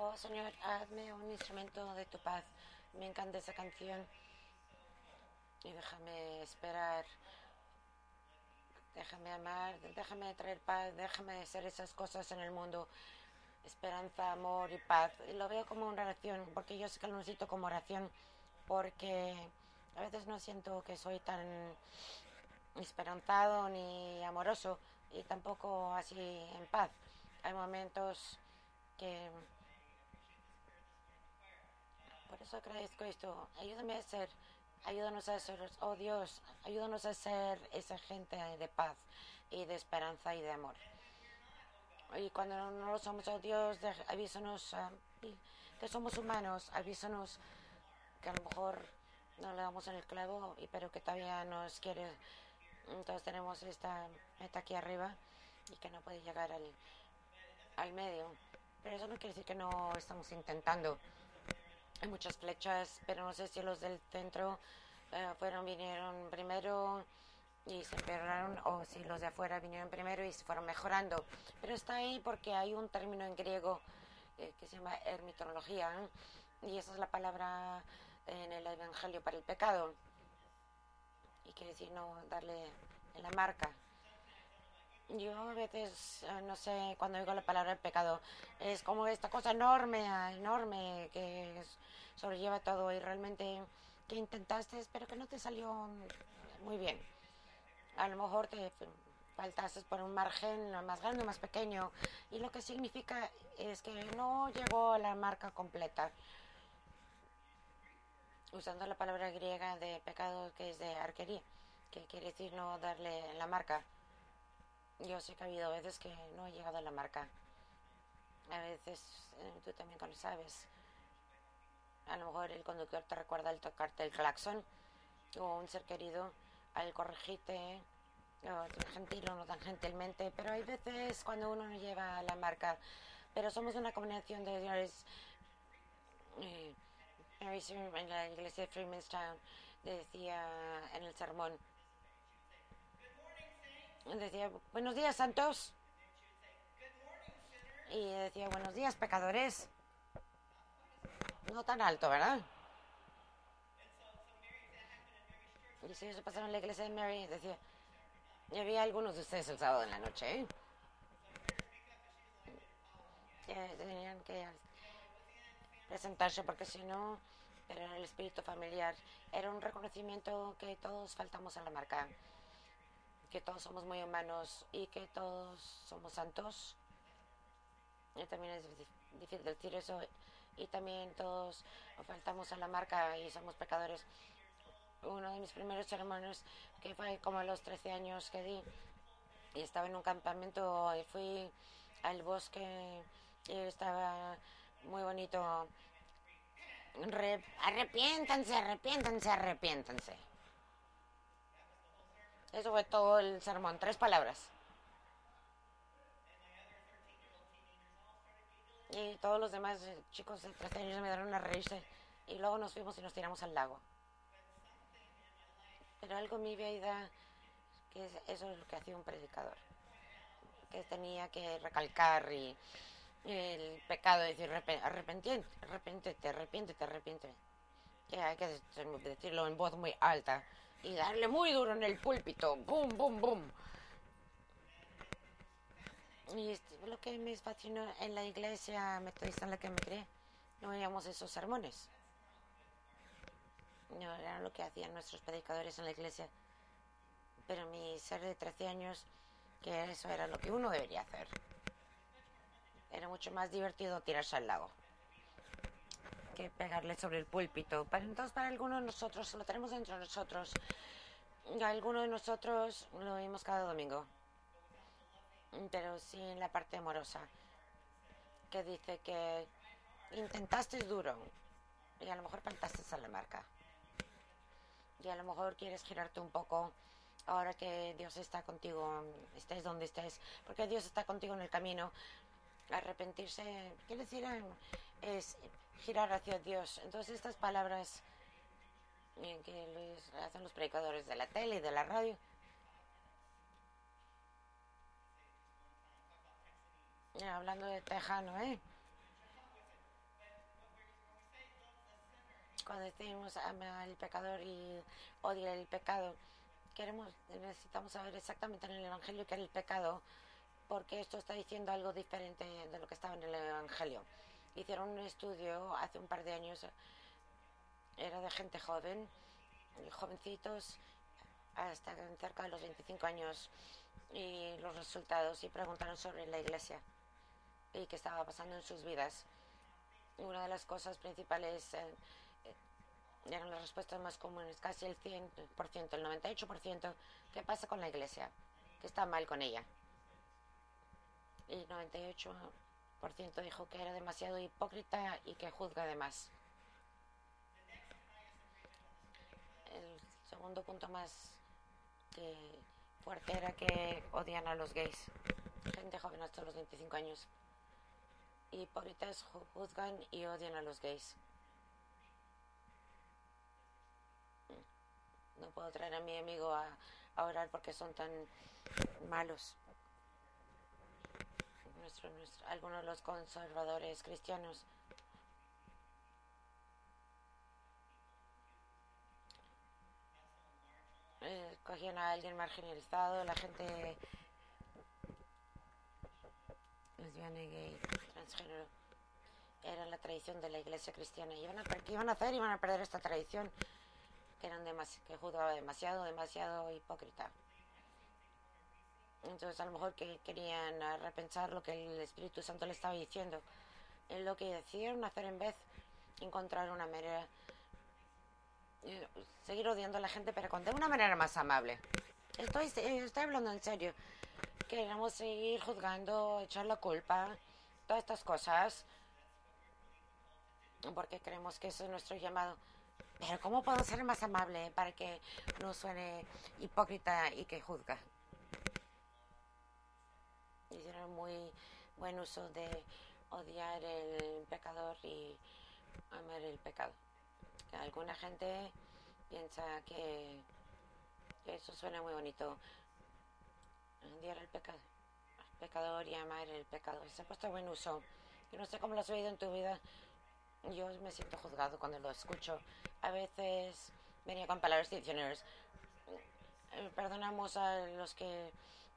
Oh Señor, hazme un instrumento de tu paz. Me encanta esa canción. Y déjame esperar. Déjame amar, déjame traer paz, déjame hacer esas cosas en el mundo. Esperanza, amor y paz. Y lo veo como una oración, porque yo sé que lo necesito como oración, porque a veces no siento que soy tan esperanzado ni amoroso y tampoco así en paz. Hay momentos que... Por eso agradezco esto. Ayúdame a ser, ayúdanos a ser, oh Dios, ayúdanos a ser esa gente de paz y de esperanza y de amor. Y cuando no lo somos, oh Dios, avísanos uh, que somos humanos, avísanos que a lo mejor no le damos en el clavo, y pero que todavía nos quiere. Entonces tenemos esta meta aquí arriba y que no puede llegar al, al medio. Pero eso no quiere decir que no estamos intentando. Hay muchas flechas, pero no sé si los del centro uh, fueron, vinieron primero y se empeoraron o si los de afuera vinieron primero y se fueron mejorando. Pero está ahí porque hay un término en griego eh, que se llama ermitología ¿eh? y esa es la palabra en el Evangelio para el pecado. Y quiere decir no darle la marca. Yo a veces, eh, no sé, cuando oigo la palabra pecado, es como esta cosa enorme, enorme, que sobrelleva todo y realmente que intentaste, pero que no te salió muy bien. A lo mejor te faltaste por un margen más grande más pequeño y lo que significa es que no llegó a la marca completa usando la palabra griega de pecado que es de arquería, que quiere decir no darle la marca. Yo sé que ha habido veces que no he llegado a la marca. A veces eh, tú también lo sabes. A lo mejor el conductor te recuerda el tocarte el claxon o un ser querido al corregirte o gentil o no tan gentilmente, pero hay veces cuando uno no lleva la marca. Pero somos una combinación de señores. Eh, en la iglesia de Freemanstown decía en el sermón, decía, buenos días santos. Y decía, buenos días pecadores. No tan alto, ¿verdad? Y si eso pasaba en la iglesia de Mary, decía, ya había algunos de ustedes el sábado en la noche, ¿eh? tenían que presentarse porque si no, era el espíritu familiar. Era un reconocimiento que todos faltamos a la marca, que todos somos muy humanos y que todos somos santos. Y también es difícil decir eso. Y también todos faltamos a la marca y somos pecadores. Uno de mis primeros hermanos, que fue como a los 13 años que di, y estaba en un campamento y fui al bosque y estaba muy bonito. Re, arrepiéntanse, arrepiéntanse, arrepiéntanse. Eso fue todo el sermón, tres palabras. Y todos los demás chicos de 13 años me dieron una reírse. Y luego nos fuimos y nos tiramos al lago. Pero algo en mi vida, que eso es lo que hacía un predicador. Que tenía que recalcar y el pecado, decir, arrepentir, arrepiéntete, arrepiéntete, arrepiéntete. Que hay que decirlo en voz muy alta y darle muy duro en el púlpito, boom, boom, boom. Y este, lo que me fascinó en la iglesia metodista en la que me creé, no veíamos esos sermones. No era lo que hacían nuestros predicadores en la iglesia. Pero mi ser de 13 años, que eso era lo que uno debería hacer. Era mucho más divertido tirarse al lago que pegarle sobre el púlpito. Para, entonces, para algunos de nosotros, lo tenemos dentro de nosotros. Algunos de nosotros lo vimos cada domingo. Pero sí en la parte amorosa. Que dice que intentaste duro y a lo mejor faltaste a la marca. Y a lo mejor quieres girarte un poco ahora que Dios está contigo, estés donde estés, porque Dios está contigo en el camino arrepentirse, quiere decir, es girar hacia Dios. Entonces estas palabras que hacen los predicadores de la tele y de la radio, hablando de tejano, ¿eh? cuando decimos ama al pecador y odia el pecado, queremos, necesitamos saber exactamente en el Evangelio qué era el pecado, porque esto está diciendo algo diferente de lo que estaba en el Evangelio. Hicieron un estudio hace un par de años, era de gente joven, jovencitos, hasta cerca de los 25 años, y los resultados, y preguntaron sobre la iglesia y qué estaba pasando en sus vidas. Una de las cosas principales eh, eh, eran las respuestas más comunes, casi el 100%, el 98%, ¿qué pasa con la iglesia? ¿Qué está mal con ella? Y 98% dijo que era demasiado hipócrita y que juzga de más. El segundo punto más fuerte era que odian a los gays. Gente joven hasta los 25 años. Hipócritas juzgan y odian a los gays. No puedo traer a mi amigo a, a orar porque son tan malos. Nuestro, nuestro, algunos de los conservadores cristianos eh, cogían a alguien marginalizado, la gente lesbiana, gay, transgénero. Era la tradición de la iglesia cristiana. ¿Y iban a, ¿Qué iban a hacer? Iban a perder esta tradición que, eran demas, que juzgaba demasiado, demasiado hipócrita. Entonces a lo mejor que querían repensar lo que el Espíritu Santo le estaba diciendo. En lo que decidieron hacer en vez, encontrar una manera, eh, seguir odiando a la gente, pero con de una manera más amable. Estoy, estoy hablando en serio. Queremos seguir juzgando, echar la culpa, todas estas cosas, porque creemos que eso es nuestro llamado. Pero ¿cómo puedo ser más amable para que no suene hipócrita y que juzga? Hicieron muy buen uso de odiar el pecador y amar el pecado. Alguna gente piensa que, eso suena muy bonito. Odiar el pecado, el pecador y amar el pecado. Se ha puesto buen uso. Yo no sé cómo lo has oído en tu vida. Yo me siento juzgado cuando lo escucho. A veces venía con palabras diccionarios. Perdonamos a los que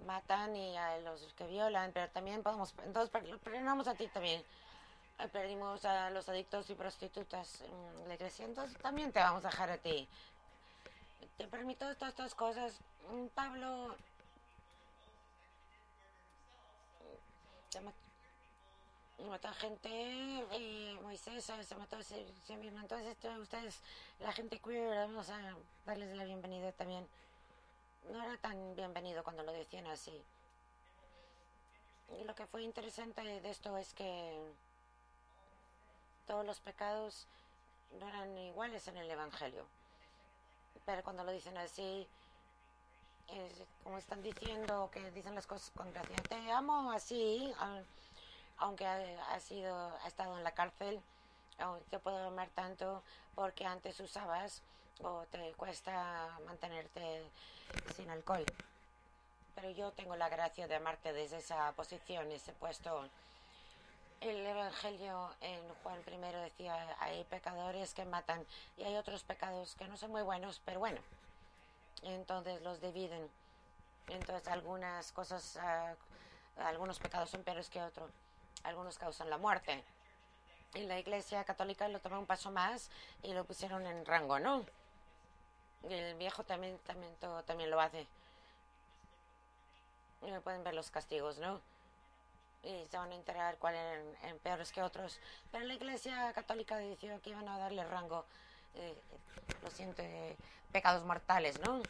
matan y a los que violan, pero también podemos, entonces perdonamos a ti también. Perdimos a los adictos y prostitutas la iglesia, entonces también te vamos a dejar a ti. Te permito todas estas cosas. Pablo mató a gente y Moisés se mató a sí mismo. Entonces, ustedes, la gente queer, vamos a darles la bienvenida también. No era tan bienvenido cuando lo decían así. Y lo que fue interesante de esto es que todos los pecados no eran iguales en el Evangelio. Pero cuando lo dicen así, es como están diciendo que dicen las cosas con gracia. Te amo así aunque ha, sido, ha estado en la cárcel, te puedo amar tanto porque antes usabas o te cuesta mantenerte sin alcohol. Pero yo tengo la gracia de amarte desde esa posición, ese puesto. El Evangelio en Juan I decía, hay pecadores que matan y hay otros pecados que no son muy buenos, pero bueno. Entonces los dividen. Entonces algunas cosas, uh, algunos pecados son peores que otros algunos causan la muerte. Y la Iglesia Católica lo tomó un paso más y lo pusieron en rango, ¿no? El Viejo también, también, también lo hace. Y pueden ver los castigos, ¿no? Y se van a enterar cuáles eran, peores que otros. Pero la Iglesia Católica decidió que iban a darle rango, eh, lo siento, pecados mortales, ¿no?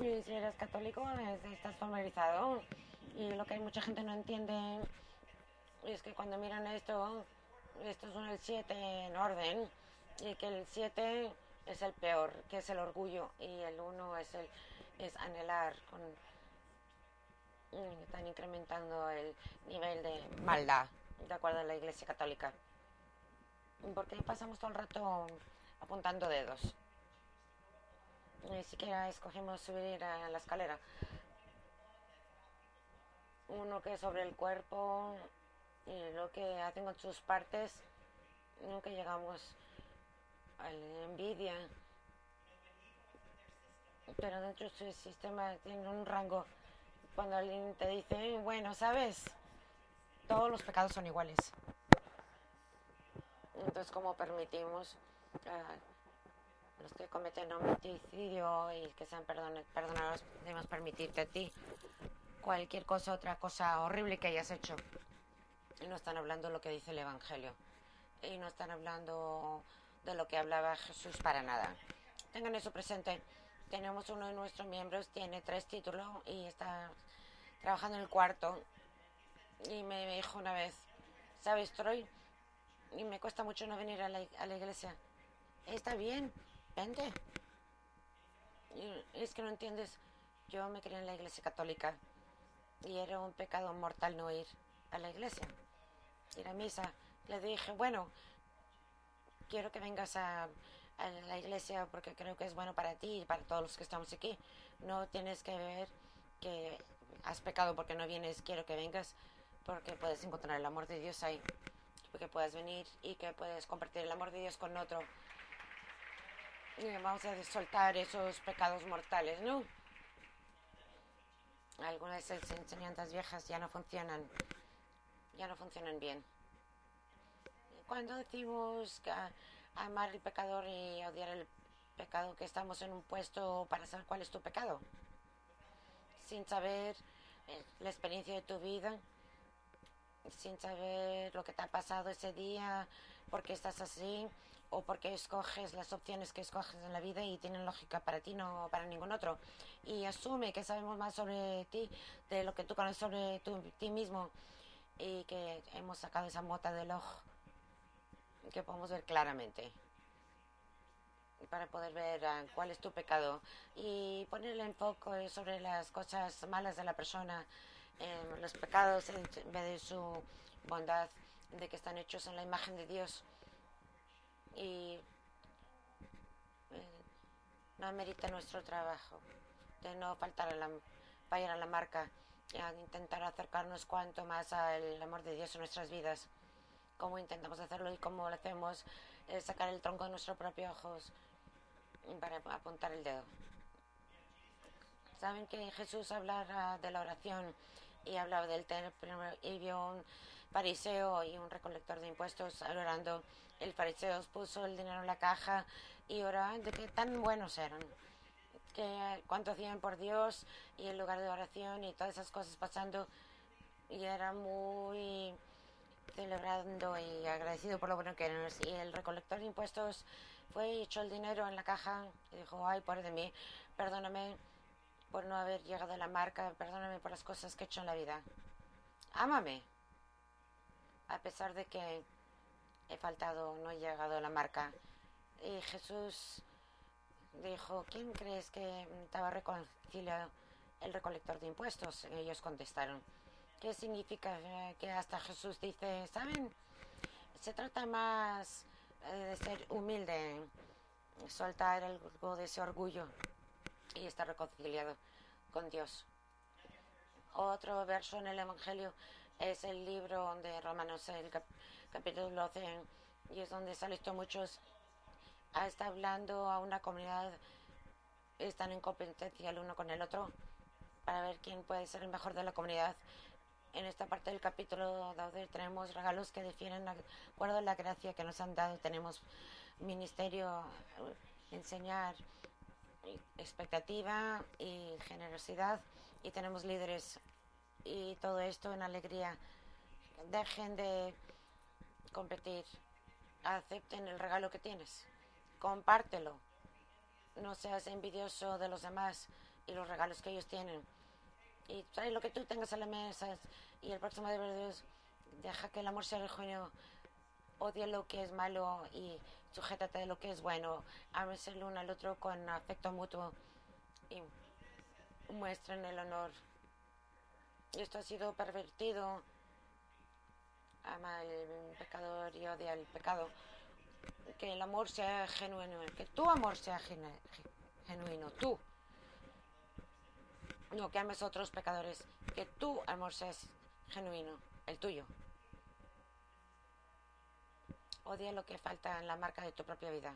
Y si eres católico, estás familiarizado. Y lo que hay mucha gente no entiende es que cuando miran esto, esto es un el 7 en orden, y que el 7 es el peor, que es el orgullo, y el 1 es el es anhelar con están incrementando el nivel de maldad de acuerdo a la iglesia católica porque pasamos todo el rato apuntando dedos ni siquiera escogimos subir a la escalera. Uno que es sobre el cuerpo y lo que hacen con sus partes, nunca llegamos a envidia. Pero dentro de su sistema tiene un rango. Cuando alguien te dice, bueno, sabes, todos los pecados son iguales. Entonces, ¿cómo permitimos a los que cometen homicidio y que sean perdonados, debemos permitirte a ti cualquier cosa, otra cosa horrible que hayas hecho? Y no están hablando lo que dice el Evangelio. Y no están hablando de lo que hablaba Jesús para nada. Tengan eso presente. Tenemos uno de nuestros miembros, tiene tres títulos y está trabajando en el cuarto. Y me dijo una vez, ¿sabes, Troy? Y me cuesta mucho no venir a la, a la iglesia. Está bien, vente. Es que no entiendes. Yo me crié en la iglesia católica y era un pecado mortal no ir a la iglesia, ir a misa. Le dije, bueno, quiero que vengas a, a la iglesia porque creo que es bueno para ti y para todos los que estamos aquí. No tienes que ver que has pecado porque no vienes, quiero que vengas porque puedes encontrar el amor de Dios ahí, porque puedes venir y que puedes compartir el amor de Dios con otro. Y vamos a soltar esos pecados mortales, ¿no? Algunas de esas enseñanzas viejas ya no funcionan, ya no funcionan bien. Cuando decimos que amar el pecador y odiar el pecado, que estamos en un puesto para saber cuál es tu pecado, sin saber eh, la experiencia de tu vida, sin saber lo que te ha pasado ese día, por qué estás así, o porque escoges las opciones que escoges en la vida y tienen lógica para ti, no para ningún otro. Y asume que sabemos más sobre ti de lo que tú conoces sobre ti mismo y que hemos sacado esa mota del ojo que podemos ver claramente. Para poder ver uh, cuál es tu pecado. Y poner el enfoque sobre las cosas malas de la persona, eh, los pecados en vez de su bondad, de que están hechos en la imagen de Dios. Y eh, no amerita nuestro trabajo de no faltar a la, fallar a la marca a intentar acercarnos cuanto más al amor de Dios en nuestras vidas cómo intentamos hacerlo y cómo lo hacemos, es sacar el tronco de nuestros propios ojos para apuntar el dedo. Saben que Jesús hablaba de la oración y hablaba del templo y vio un fariseo y un recolector de impuestos orando. El fariseo puso el dinero en la caja y oraban de qué tan buenos eran, que cuánto hacían por Dios y el lugar de oración y todas esas cosas pasando y era muy celebrando y agradecido por lo bueno que eran. Y el recolector de impuestos fue y echó el dinero en la caja y dijo, ay, por de mí, perdóname por no haber llegado a la marca, perdóname por las cosas que he hecho en la vida. Ámame. A pesar de que he faltado, no he llegado a la marca. Y Jesús dijo, ¿quién crees que estaba reconciliado el recolector de impuestos? ellos contestaron, ¿Qué significa que hasta Jesús dice, ¿saben? Se trata más eh, de ser humilde, soltar algo de ese orgullo y estar reconciliado con Dios. Otro verso en el Evangelio es el libro de Romanos, el capítulo 12, y es donde sale esto muchos. Está hablando a una comunidad, están en competencia el uno con el otro para ver quién puede ser el mejor de la comunidad en esta parte del capítulo tenemos regalos que defienden de acuerdo a la gracia que nos han dado. Tenemos ministerio, enseñar, expectativa y generosidad y tenemos líderes y todo esto en alegría. Dejen de competir, acepten el regalo que tienes, compártelo, no seas envidioso de los demás y los regalos que ellos tienen. Y trae lo que tú tengas a la mesa y el próximo de Dios deja que el amor sea genuino odia lo que es malo y sujétate de lo que es bueno. Ámense el uno al otro con afecto mutuo y muestren el honor. Y esto ha sido pervertido. Ama al pecador y odia el pecado que el amor sea genuino que tu amor sea genuino tú no que ames a otros pecadores, que tu amor sea genuino, el tuyo. Odia lo que falta en la marca de tu propia vida.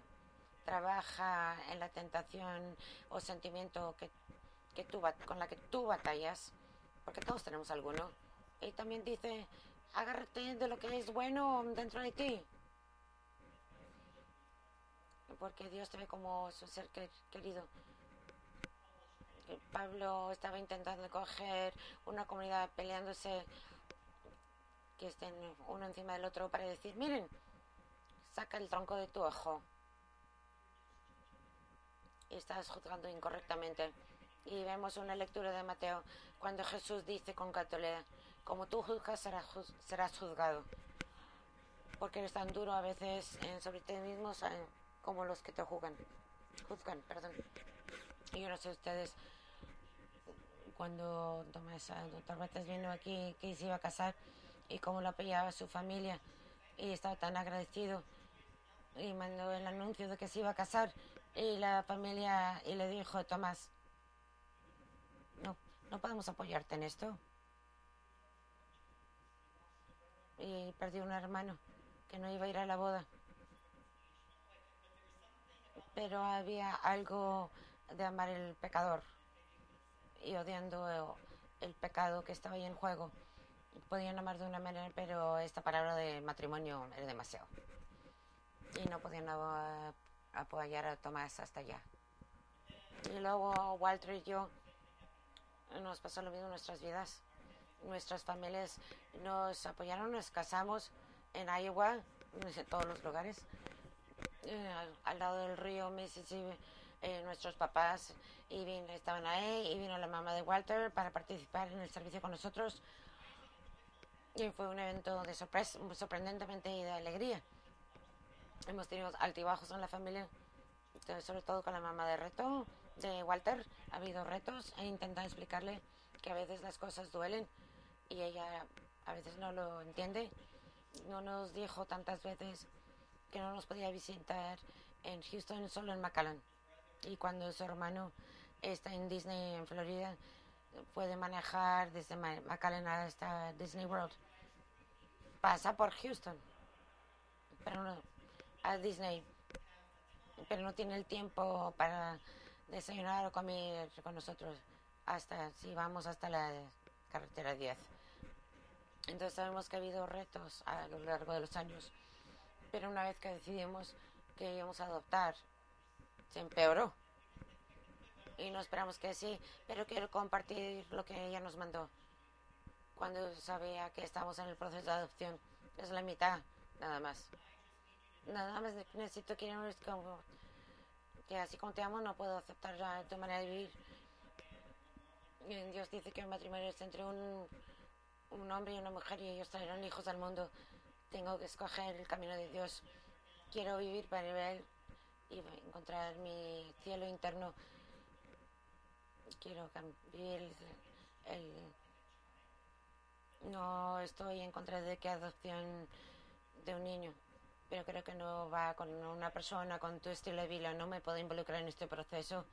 Trabaja en la tentación o sentimiento que, que tú, con la que tú batallas, porque todos tenemos alguno. Y también dice, agárrate de lo que es bueno dentro de ti. Porque Dios te ve como su ser querido. Pablo estaba intentando coger una comunidad peleándose que estén uno encima del otro para decir, miren, saca el tronco de tu ojo. Y estás juzgando incorrectamente. Y vemos una lectura de Mateo cuando Jesús dice con Catolea, como tú juzgas serás juzgado. Porque eres tan duro a veces sobre ti mismo como los que te juzgan. Juzgan, perdón. Y yo no sé ustedes, cuando Tomás Torbatas vino aquí, que se iba a casar y cómo lo apoyaba su familia. Y estaba tan agradecido. Y mandó el anuncio de que se iba a casar. Y la familia y le dijo Tomás no no podemos apoyarte en esto y perdió un hermano que no iba a ir a la boda pero había algo de amar el pecador y odiando el pecado que estaba ahí en juego podían amar de una manera pero esta palabra de matrimonio era demasiado y no podían apoyar a Tomás hasta allá. Y luego Walter y yo nos pasó lo mismo en nuestras vidas. Nuestras familias nos apoyaron, nos casamos en Iowa, en todos los lugares, eh, al, lado del río Mississippi. Eh, nuestros papás y estaban ahí y vino la mamá de Walter para participar en el servicio con nosotros. Y fue un evento de sorpresa, sorprendentemente y de alegría. Hemos tenido altibajos en la familia, sobre todo con la mamá de reto, de Walter. Ha habido retos. He intentado explicarle que a veces las cosas duelen y ella a veces no lo entiende. No nos dijo tantas veces que no nos podía visitar en Houston, solo en McAllen. Y cuando su hermano está en Disney, en Florida, puede manejar desde McAllen hasta Disney World. Pasa por Houston. Pero no, a Disney, pero no tiene el tiempo para desayunar o comer con nosotros hasta si vamos hasta la carretera 10. Entonces sabemos que ha habido retos a lo largo de los años, pero una vez que decidimos que íbamos a adoptar, se empeoró. Y no esperamos que sí, pero quiero compartir lo que ella nos mandó. Cuando sabía que estamos en el proceso de adopción, es la mitad, nada más nada más necesito que que así como te amo no puedo aceptar ya tu manera de vivir. Dios dice que el matrimonio es entre un, un hombre y una mujer y ellos traerán hijos al mundo. Tengo que escoger el camino de Dios. Quiero vivir para Él y encontrar mi cielo interno. Quiero vivir el, no estoy en contra de que adopción de un niño pero creo que no va con una persona con tu estilo de vida, no me puedo involucrar en este proceso.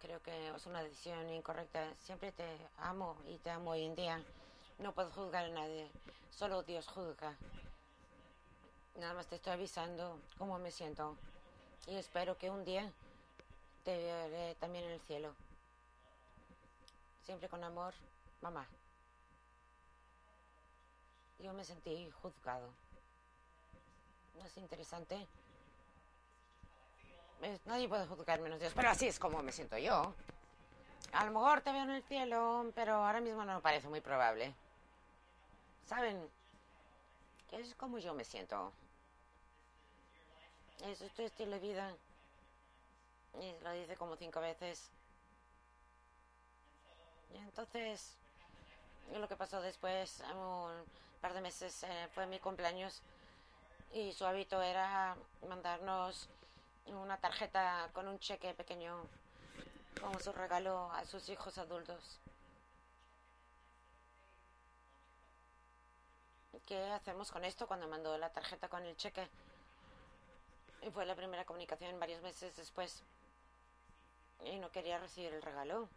Creo que es una decisión incorrecta. Siempre te amo y te amo hoy en día. No puedo juzgar a nadie, solo Dios juzga. Nada más te estoy avisando cómo me siento y espero que un día te veré también en el cielo. Siempre con amor, mamá. Yo me sentí juzgado. ¿No es interesante? nadie puede juzgar menos Dios, pero así es como me siento yo. A lo mejor te veo en el cielo, pero ahora mismo no me parece muy probable. ¿Saben? Es como yo me siento. Es tu estilo de vida. Y lo dice como cinco veces. Y entonces, lo que pasó después, un par de meses, eh, fue mi cumpleaños y su hábito era mandarnos una tarjeta con un cheque pequeño como su regalo a sus hijos adultos. ¿Qué hacemos con esto cuando mandó la tarjeta con el cheque? Y fue la primera comunicación varios meses después. Y no quería recibir el regalo.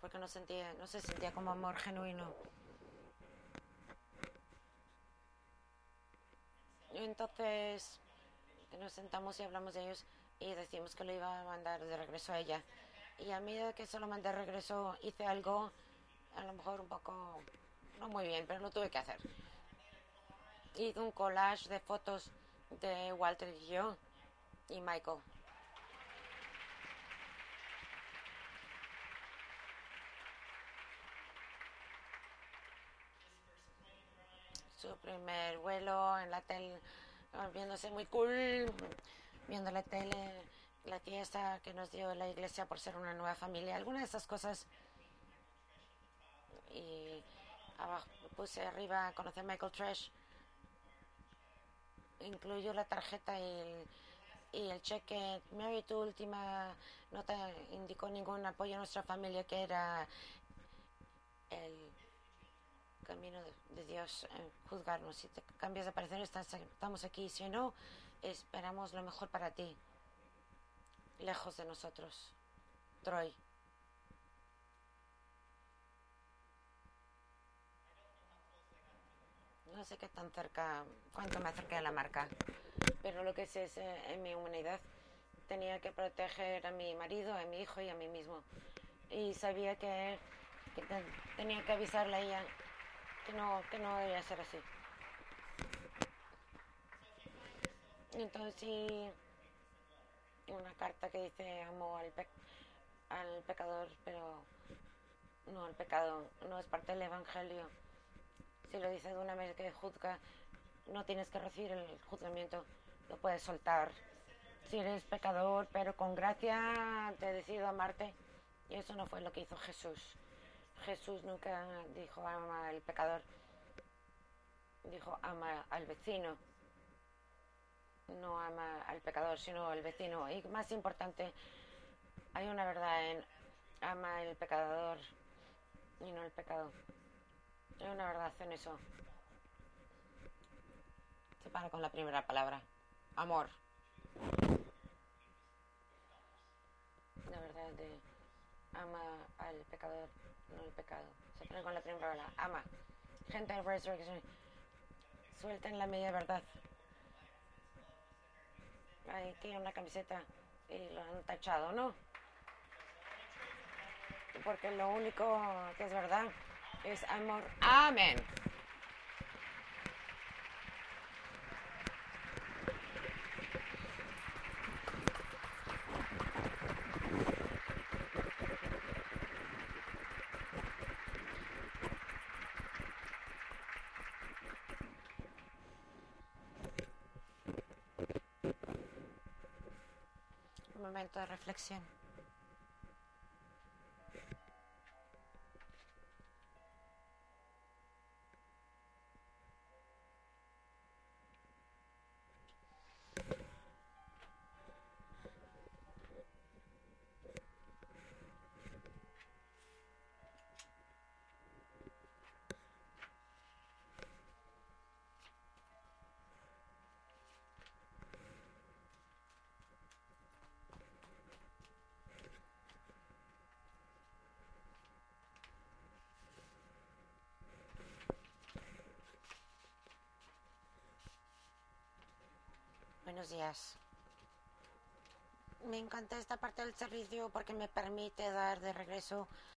Porque no sentía, no se sentía como amor genuino. Entonces nos sentamos y hablamos de ellos y decimos que lo iba a mandar de regreso a ella. Y a medida que se lo mandé regreso, hice algo, a lo mejor un poco, no muy bien, pero lo tuve que hacer. Hice un collage de fotos de Walter y yo y Michael. Su primer vuelo en la tele, viéndose muy cool, viendo la tele, la fiesta que nos dio la iglesia por ser una nueva familia, algunas de esas cosas. Y abajo puse arriba, conocí a Michael Trash. Incluyó la tarjeta y el, y el cheque. Mary, tu última nota indicó ningún apoyo a nuestra familia, que era el camino de, Dios en juzgarnos. Si te cambias de parecer, estamos aquí. Si no, esperamos lo mejor para ti. Lejos de nosotros. Troy. No sé qué tan cerca, cuánto me acerqué a la marca, pero lo que sé es eh, en mi humanidad tenía que proteger a mi marido, a mi hijo y a mí mismo. Y sabía que, que te- tenía que avisarle a ella que no, que no debía ser así. Entonces sí, una carta que dice amo al, pe- al pecador, pero no al pecado, no es parte del Evangelio. Si lo dice de una vez que juzga, no tienes que recibir el juzgamiento, lo puedes soltar. Si eres pecador, pero con gracia te decido amarte. Y eso no fue lo que hizo Jesús. Jesús nunca dijo ama al pecador, dijo ama al vecino. No ama al pecador, sino al vecino. Y más importante, hay una verdad en ama el pecador y no el pecado. Hay una verdad en eso. Se para con la primera palabra. Amor. La verdad de ama al pecador, no el pecado. Se pone con la primera palabra. Ama. Gente de Resurrection. Suelten la media verdad. Hay que una camiseta y lo han tachado, ¿no? Porque lo único que es verdad es amor. Amén. Un momento de reflexión. Buenos días. Me encanta esta parte del servicio porque me permite dar de regreso